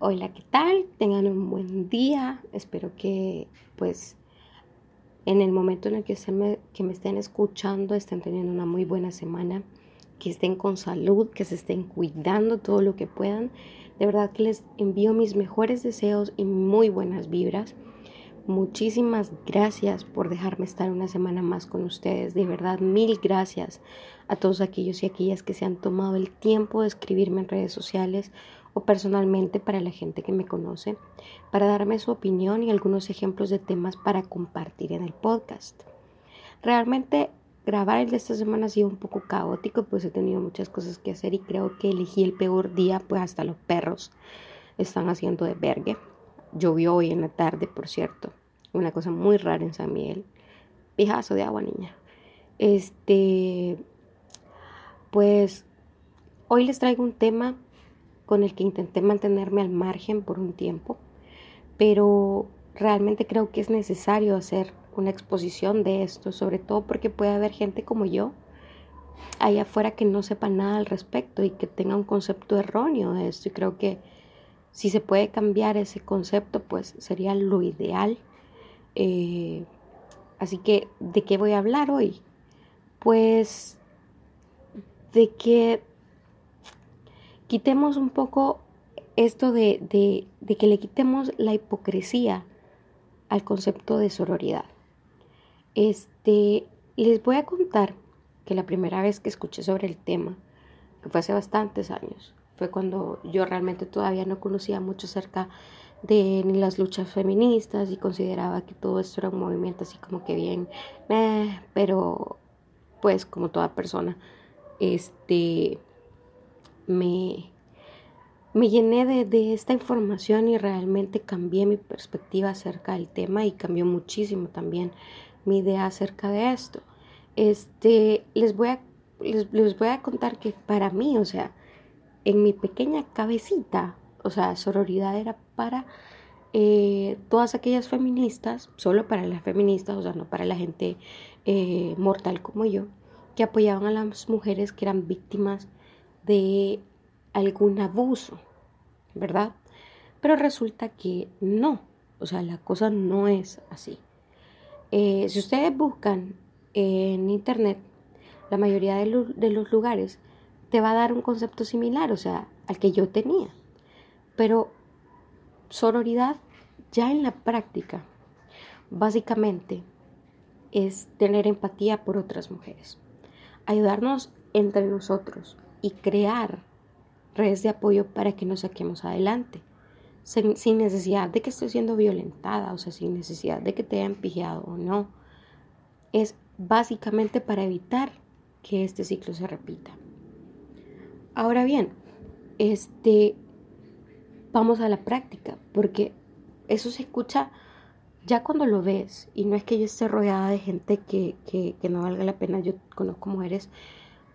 Hola, ¿qué tal? Tengan un buen día. Espero que pues en el momento en el que, se que me estén escuchando estén teniendo una muy buena semana, que estén con salud, que se estén cuidando todo lo que puedan. De verdad que les envío mis mejores deseos y muy buenas vibras. Muchísimas gracias por dejarme estar una semana más con ustedes. De verdad, mil gracias a todos aquellos y aquellas que se han tomado el tiempo de escribirme en redes sociales o personalmente para la gente que me conoce, para darme su opinión y algunos ejemplos de temas para compartir en el podcast. Realmente grabar el de esta semana ha sido un poco caótico, pues he tenido muchas cosas que hacer y creo que elegí el peor día, pues hasta los perros están haciendo de vergue. Llovió hoy en la tarde, por cierto, una cosa muy rara en San Miguel. Pijazo de agua, niña. Este, pues hoy les traigo un tema con el que intenté mantenerme al margen por un tiempo, pero realmente creo que es necesario hacer una exposición de esto, sobre todo porque puede haber gente como yo allá afuera que no sepa nada al respecto y que tenga un concepto erróneo de esto. Y creo que si se puede cambiar ese concepto, pues sería lo ideal. Eh, así que, ¿de qué voy a hablar hoy? Pues de que quitemos un poco esto de, que le quitemos la hipocresía al concepto de sororidad. Este, les voy a contar que la primera vez que escuché sobre el tema, que fue hace bastantes años, fue cuando yo realmente todavía no conocía mucho acerca de las luchas feministas y consideraba que todo esto era un movimiento así como que bien, pero pues como toda persona, este, me, me llené de, esta información y realmente cambié mi perspectiva acerca del tema y cambió muchísimo también mi idea acerca de esto. Este, les voy a, les, voy a contar que para mí, o sea, en mi pequeña cabecita, o sea, sororidad era para eh, todas aquellas feministas, solo para las feministas, o sea, no para la gente eh, mortal como yo, que apoyaban a las mujeres que eran víctimas de algún abuso, ¿verdad? Pero resulta que no, o sea, la cosa no es así. Eh, si ustedes buscan en internet, la mayoría de, los lugares te va a dar un concepto similar, o sea, al que yo tenía. Pero sororidad ya en la práctica, básicamente, es tener empatía por otras mujeres, ayudarnos entre nosotros, y crear redes de apoyo para que nos saquemos adelante, sin, necesidad de que esté siendo violentada, o sea, sin necesidad de que te hayan pijado o no. Es básicamente para evitar que este ciclo se repita. Ahora bien, este, vamos a la práctica, porque eso se escucha ya cuando lo ves, y no es que yo esté rodeada de gente que, que, no valga la pena, yo conozco mujeres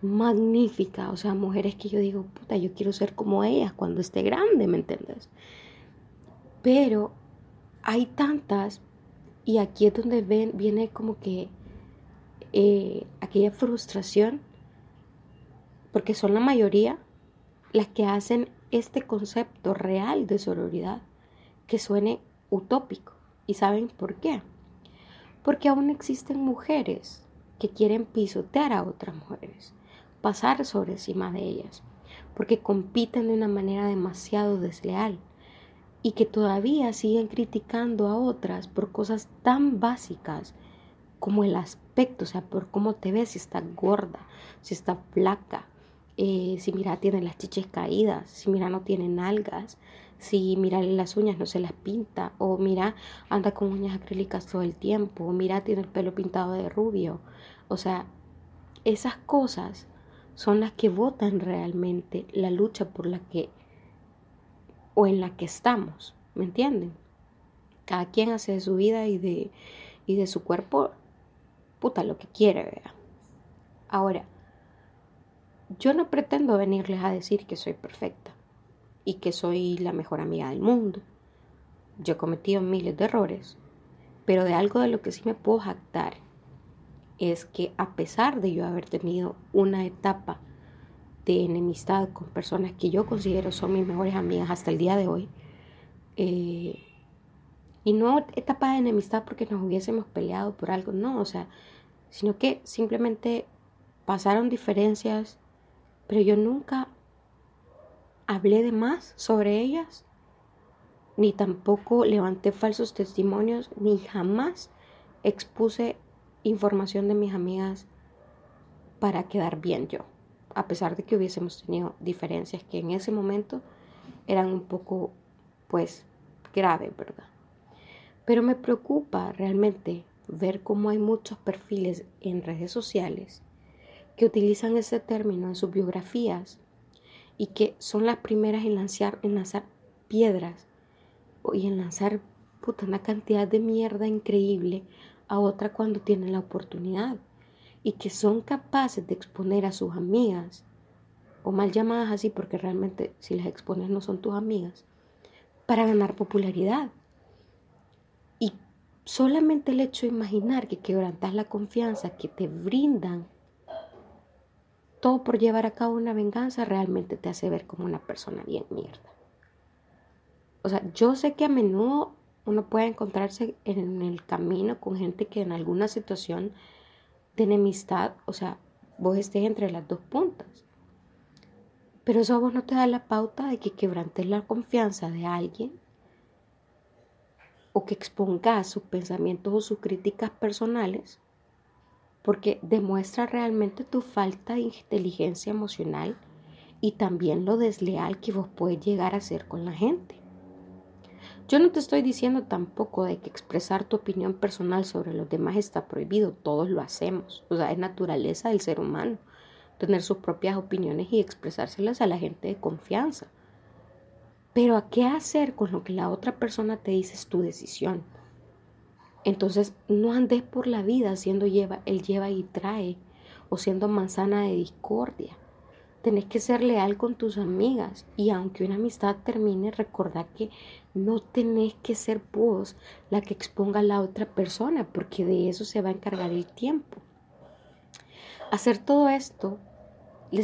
magnífica, o sea, mujeres que yo digo, puta, yo quiero ser como ellas cuando esté grande, ¿me entiendes? Pero hay tantas, y aquí es donde ven, viene como que eh, aquella frustración, porque son la mayoría las que hacen este concepto real de sororidad que suene utópico. ¿Y saben por qué? Porque aún existen mujeres que quieren pisotear a otras mujeres pasar sobre encima de ellas, porque compiten de una manera demasiado desleal y que todavía siguen criticando a otras por cosas tan básicas como el aspecto, o sea, por cómo te ves, si está gorda, si está flaca, eh, si mira tiene las chiches caídas, si mira no tiene nalgas, si mira las uñas no se las pinta, o mira anda con uñas acrílicas todo el tiempo, o mira tiene el pelo pintado de rubio. O sea, esas cosas son las que votan realmente la lucha por la que o en la que estamos, ¿me entienden? Cada quien hace de su vida y de, y de su cuerpo, puta, lo que quiere, vea. Ahora, yo no pretendo venirles a decir que soy perfecta y que soy la mejor amiga del mundo. Yo he cometido miles de errores, pero de algo de lo que sí me puedo jactar es que a pesar de yo haber tenido una etapa de enemistad con personas que yo considero son mis mejores amigas hasta el día de hoy, eh, y no etapa de enemistad porque nos hubiésemos peleado por algo, no, o sea, sino que simplemente pasaron diferencias, pero yo nunca hablé de más sobre ellas, ni tampoco levanté falsos testimonios, ni jamás expuse información de mis amigas para quedar bien yo, a pesar de que hubiésemos tenido diferencias que en ese momento eran un poco, pues, graves, ¿verdad? Pero me preocupa realmente ver cómo hay muchos perfiles en redes sociales que utilizan ese término en sus biografías y que son las primeras en lanzar, en lanzar piedras y en lanzar puta, una cantidad de mierda increíble a otra cuando tienen la oportunidad y que son capaces de exponer a sus amigas o mal llamadas así porque realmente si las expones no son tus amigas para ganar popularidad. Y solamente el hecho de imaginar que quebrantas la confianza que te brindan todo por llevar a cabo una venganza realmente te hace ver como una persona bien mierda. O sea, yo sé que a menudo uno puede encontrarse en el camino con gente que en alguna situación de enemistad, o sea, vos estés entre las dos puntas. Pero eso a vos no te da la pauta de que quebrantes la confianza de alguien o que expongas sus pensamientos o sus críticas personales porque demuestra realmente tu falta de inteligencia emocional y también lo desleal que vos puedes llegar a ser con la gente. Yo no te estoy diciendo tampoco de que expresar tu opinión personal sobre los demás está prohibido, todos lo hacemos, o sea, es naturaleza del ser humano tener sus propias opiniones y expresárselas a la gente de confianza. Pero a qué hacer con lo que la otra persona te dice es tu decisión. Entonces, no andes por la vida siendo lleva, el lleva y trae o siendo manzana de discordia. Tenés que ser leal con tus amigas y aunque una amistad termine, recordad que no tenés que ser vos la que exponga a la otra persona porque de eso se va a encargar el tiempo. Hacer todo esto le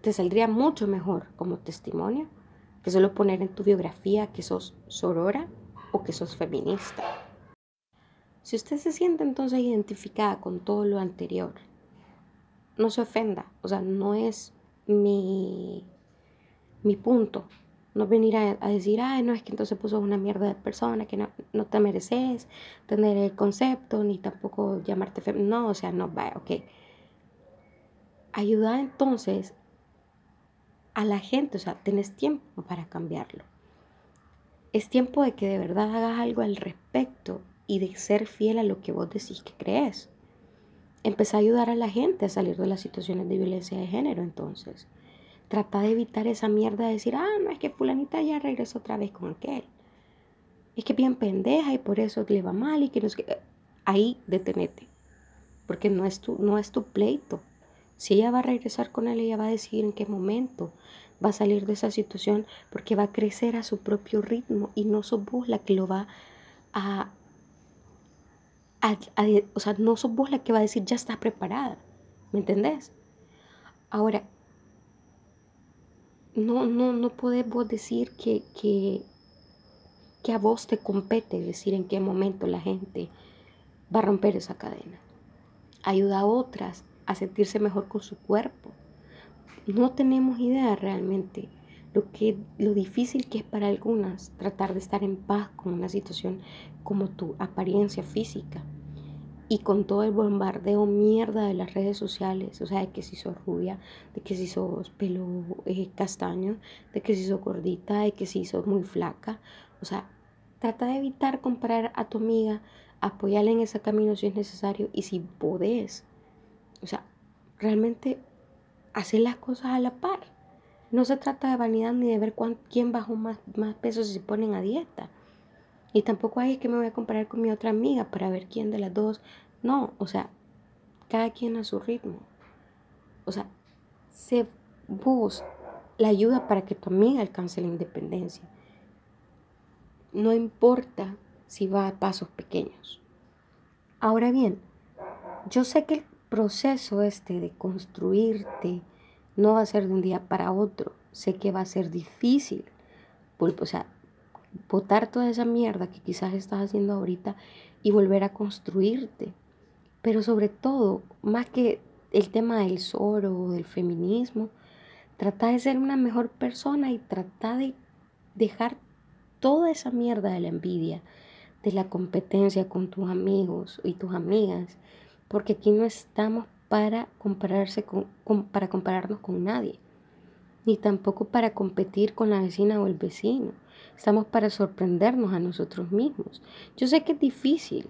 te saldría mucho mejor como testimonio que solo poner en tu biografía que sos sorora o que sos feminista. Si usted se siente entonces identificada con todo lo anterior, no se ofenda, o sea, no es mi, mi punto. No venir a, decir, ay, no, es que entonces puso una mierda de persona, que no, no te mereces tener el concepto, ni tampoco llamarte fe No, o sea, no, va, ok. Ayuda entonces a la gente, o sea, tenés tiempo para cambiarlo. Es tiempo de que de verdad hagas algo al respecto y de ser fiel a lo que vos decís que crees. Empezá a ayudar a la gente a salir de las situaciones de violencia de género entonces. Trata de evitar esa mierda de decir, ah, no es que fulanita ya regresó otra vez con aquel. Es que bien pendeja y por eso le va mal y que no. Ahí detenete. Porque no es, tu, no es tu pleito. Si ella va a regresar con él, ella va a decidir en qué momento va a salir de esa situación porque va a crecer a su propio ritmo y no sos vos la que lo va a o sea, no sos vos la que va a decir ya está preparada, ¿me entendés? Ahora, no, no, no podés vos decir que, que, que a vos te compete decir en qué momento la gente va a romper esa cadena. Ayuda a otras a sentirse mejor con su cuerpo. No tenemos idea realmente lo, que, lo difícil que es para algunas tratar de estar en paz con una situación como tu apariencia física y con todo el bombardeo mierda de las redes sociales, o sea, de que si sos rubia, de que si sos pelo eh, castaño, de que si sos gordita, de que si sos muy flaca, o sea, trata de evitar comparar a tu amiga, apoyarla en ese camino si es necesario y si podés, o sea, realmente hacer las cosas a la par. No se trata de vanidad ni de ver quién bajó más, más peso si se ponen a dieta. Y tampoco hay que me voy a comparar con mi otra amiga para ver quién de las dos. No, o sea, cada quien a su ritmo. O sea, se vos la ayuda para que tu amiga alcance la independencia. No importa si va a pasos pequeños. Ahora bien, yo sé que el proceso este de construirte no va a ser de un día para otro. Sé que va a ser difícil. O sea, botar toda esa mierda que quizás estás haciendo ahorita y volver a construirte. Pero sobre todo, más que el tema del soro o del feminismo, trata de ser una mejor persona y trata de dejar toda esa mierda de la envidia, de la competencia con tus amigos y tus amigas, porque aquí no estamos para compararse con, para compararnos con nadie, ni tampoco para competir con la vecina o el vecino. Estamos para sorprendernos a nosotros mismos. Yo sé que es difícil,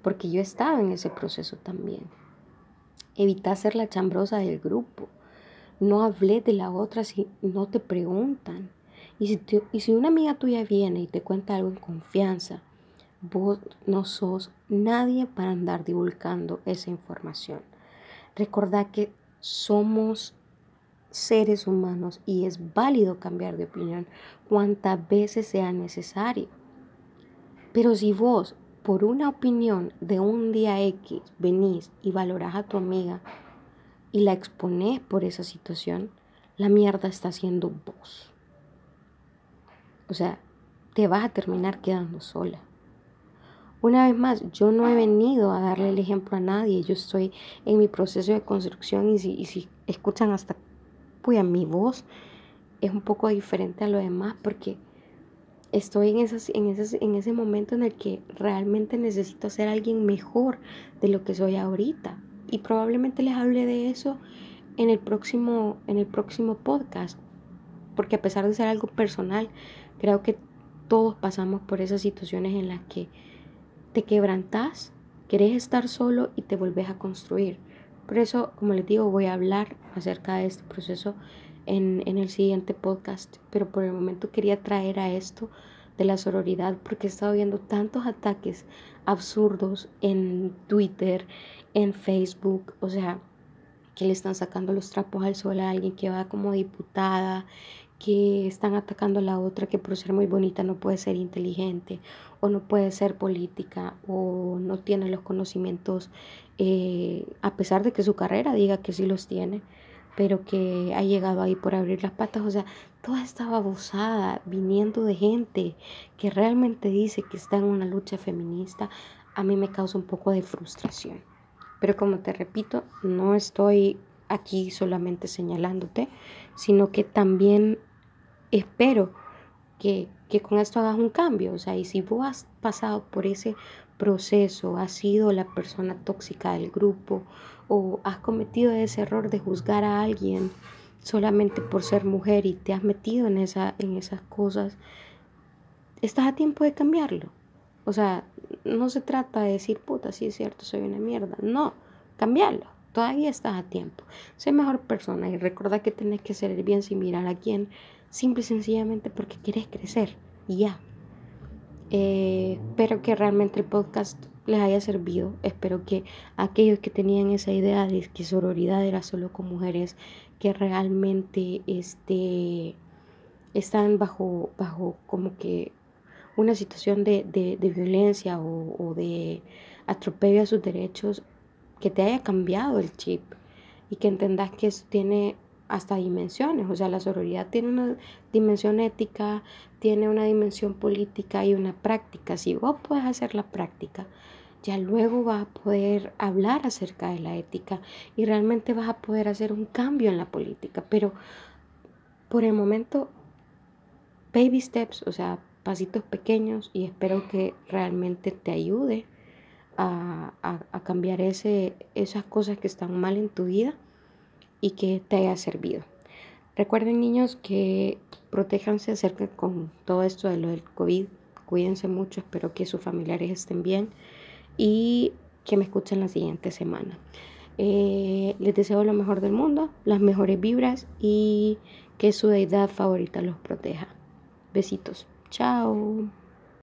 porque yo estaba en ese proceso también. Evita ser la chambrosa del grupo. No hablé de la otra si no te preguntan. Y si, y si una amiga tuya viene y te cuenta algo en confianza, vos no sos nadie para andar divulgando esa información. Recordad que somos seres humanos y es válido cambiar de opinión cuantas veces sea necesario. Pero si vos, por una opinión de un día X, venís y valorás a tu amiga y la exponés por esa situación, la mierda está siendo vos. O sea, te vas a terminar quedando sola. Una vez más, yo no he venido a darle el ejemplo a nadie, yo estoy en mi proceso de construcción y si, si escuchan hasta pues, mi voz es un poco diferente a lo demás porque estoy en, esas, en, en ese momento en el que realmente necesito ser alguien mejor de lo que soy ahorita. Y probablemente les hable de eso en el próximo, en el próximo podcast, porque a pesar de ser algo personal, creo que todos pasamos por esas situaciones en las que te quebrantas, querés estar solo y te volvés a construir. Por eso, como les digo, voy a hablar acerca de este proceso en, en, el siguiente podcast, pero por el momento quería traer a esto de la sororidad porque he estado viendo tantos ataques absurdos en Twitter, en Facebook, o sea, que le están sacando los trapos al sol a alguien que va como diputada, que están atacando a la otra que por ser muy bonita no puede ser inteligente o no puede ser política o no tiene los conocimientos eh, a pesar de que su carrera diga que sí los tiene pero que ha llegado ahí por abrir las patas. O sea toda esta babosada viniendo de gente que realmente dice que está en una lucha feminista a mí me causa un poco de frustración. Pero como te repito no estoy aquí solamente señalándote sino que también espero que, con esto hagas un cambio. O sea, y si vos has pasado por ese proceso, has sido la persona tóxica del grupo o has cometido ese error de juzgar a alguien solamente por ser mujer y te has metido en, esa, en esas cosas, estás a tiempo de cambiarlo. O sea, no se trata de decir, puta, sí es cierto, soy una mierda. No, cambiarlo. Todavía estás a tiempo. Sé mejor persona y recuerda que tenés que ser el bien sin mirar a quién simple y sencillamente porque quieres crecer y ya. Eh, espero que realmente el podcast les haya servido. Espero que aquellos que tenían esa idea de que sororidad era solo con mujeres que realmente este, están bajo, bajo como que una situación de, violencia o, o, de atropello a sus derechos, que te haya cambiado el chip y que entendas que eso tiene hasta dimensiones. O sea, la sororidad tiene una dimensión ética, tiene una dimensión política y una práctica. Si vos puedes hacer la práctica, ya luego vas a poder hablar acerca de la ética y realmente vas a poder hacer un cambio en la política. Pero por el momento, baby steps, o sea, pasitos pequeños y espero que realmente te ayude a, a cambiar ese, esas cosas que están mal en tu vida y que te haya servido. Recuerden niños que protéjanse acerca con todo esto de lo del COVID. Cuídense mucho, espero que sus familiares estén bien y que me escuchen la siguiente semana. Eh, les deseo lo mejor del mundo, las mejores vibras y que su deidad favorita los proteja. Besitos. Chao.